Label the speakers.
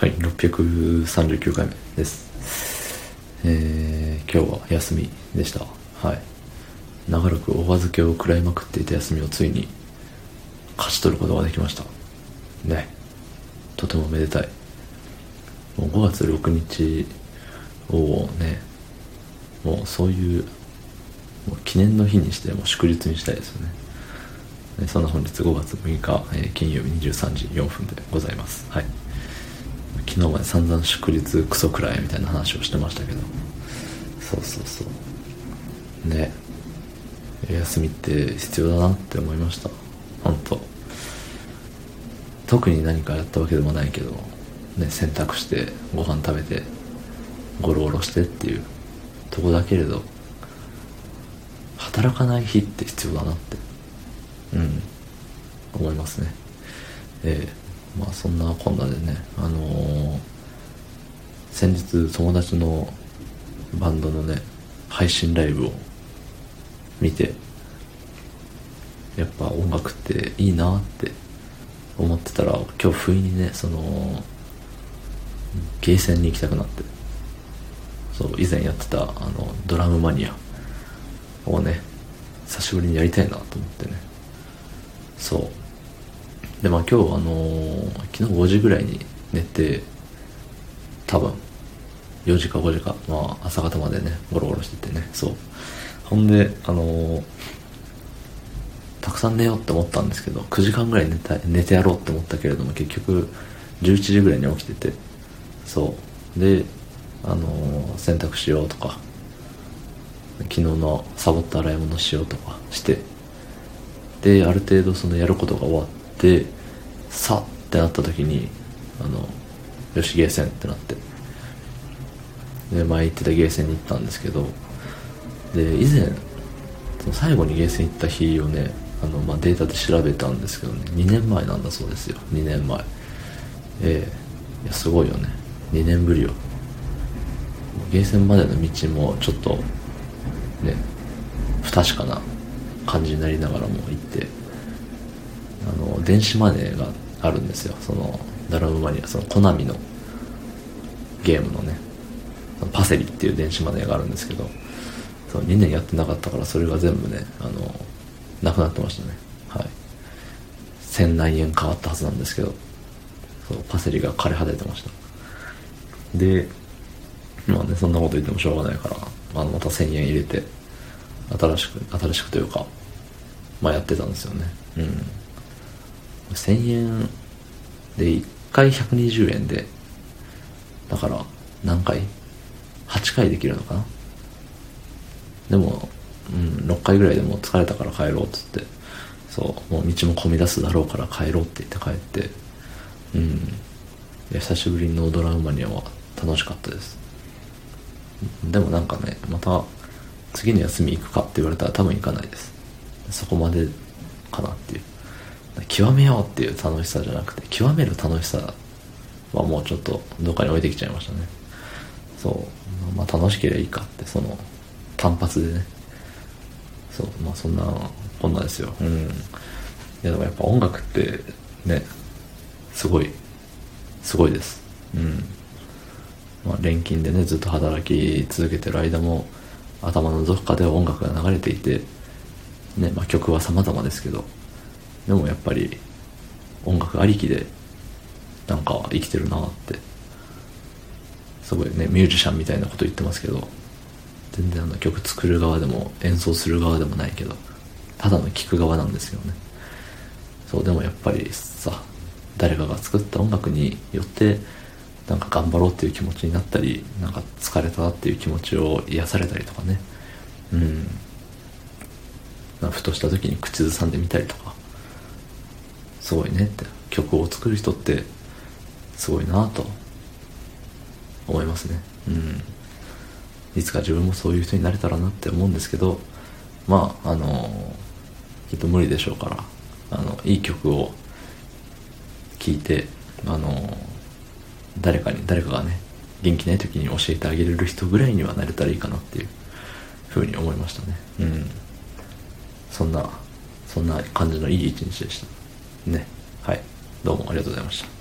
Speaker 1: はい、639回目です。えー、今日は休みでした。はい。長らくお預けを食らいまくっていた休みをついに勝ち取ることができました。ね。とてもめでたい。もう5月6日をね、もうそういうもう記念の日にしてもう祝日にしたいですよね。そんな本日5月6日、えー金曜日23時4分でございます。はい。昨日まで散々祝日クソくらいみたいな話をしてましたけど。そうそうそう。ね。休みって必要だなって思いました。本当特に何かやったわけでもないけど、ね、洗濯してご飯食べてゴロゴロしてっていうとこだけれど働かない日って必要だなってうん思いますねええまあそんなこんなでねあのー先日友達のバンドのね配信ライブを見てやっぱ音楽っていいなって思ってたら今日不意にねそのゲーセンに行きたくなってそう以前やってたあのドラムマニアをね久しぶりにやりたいなと思ってね。そう。でまあ今日あのー昨日5時ぐらいに寝て多分4時か5時かまあ朝方までねゴロゴロしててねそう。ほんであのーたくさん寝ようって思ったんですけど9時間ぐらい寝た寝てやろうって思ったけれども結局11時ぐらいに起きててそう。であのー洗濯しようとか昨日のサボった洗い物しようとかしてである程度そのやることが終わってさってなった時にあのよしゲーセンってなって。で前行ってたゲーセンに行ったんですけどで以前その最後にゲーセン行った日をねあの、まあ、データで調べたんですけどね2年前なんだそうですよ2年前。ええいやすごいよね2年ぶりよ。ゲーセンまでの道もちょっとね不確かな感じになりながらも行って。あの電子マネーがあるんですよ。そのドラムマニアそのコナミのゲームのね。パセリっていう電子マネーがあるんですけどその2年やってなかったからそれが全部ねあのなくなってましたね。はい。1000何円変わったはずなんですけどそうパセリが枯れ果ててました。でまあねそんなこと言ってもしょうがないからあのまた1000円入れて新しく新しくというかまあやってたんですよね。うん。1000円で1回120円でだから何回 ?8 回できるのかな？でも、うん、6回ぐらいでもう疲れたから帰ろうっつって。そうもう道も混み出すだろうから帰ろうって言って帰って。うん。久しぶりのドラムマニアは楽しかったです。でもなんかねまた次の休み行くかって言われたら多分行かないです。そこまでかなっていう。極めようっていう楽しさじゃなくて極める楽しさはもうちょっとどっかに置いてきちゃいましたね。そう。まあ楽しければいいかってその単発でね。そう。まあそんなこんなですよ。うん。いやでもやっぱ音楽ってねすごいすごいです。うん。まあ、錬金でねずっと働き続けてる間も頭のどこかでは音楽が流れていて、ねまあ、曲は様々ですけどでもやっぱり音楽ありきでなんか生きてるなってすごいねミュージシャンみたいなこと言ってますけど全然あの曲作る側でも演奏する側でもないけどただの聴く側なんですよね。そうでもやっぱりさ誰かが作った音楽によってなんか頑張ろうっていう気持ちになったりなんか疲れたなっていう気持ちを癒されたりとかね。うん。ふとした時に口ずさんでみたりとか。すごいね。って曲を作る人ってすごいなと思いますね。うん。いつか自分もそういう人になれたらなって思うんですけどまああのきっと無理でしょうからあのいい曲を聴いてあの誰かに誰かがね元気ない時に教えてあげれる人ぐらいにはなれたらいいかなっていうふうに思いましたね。うん。そんなそんな感じのいい一日でした。ね。はい。どうもありがとうございました。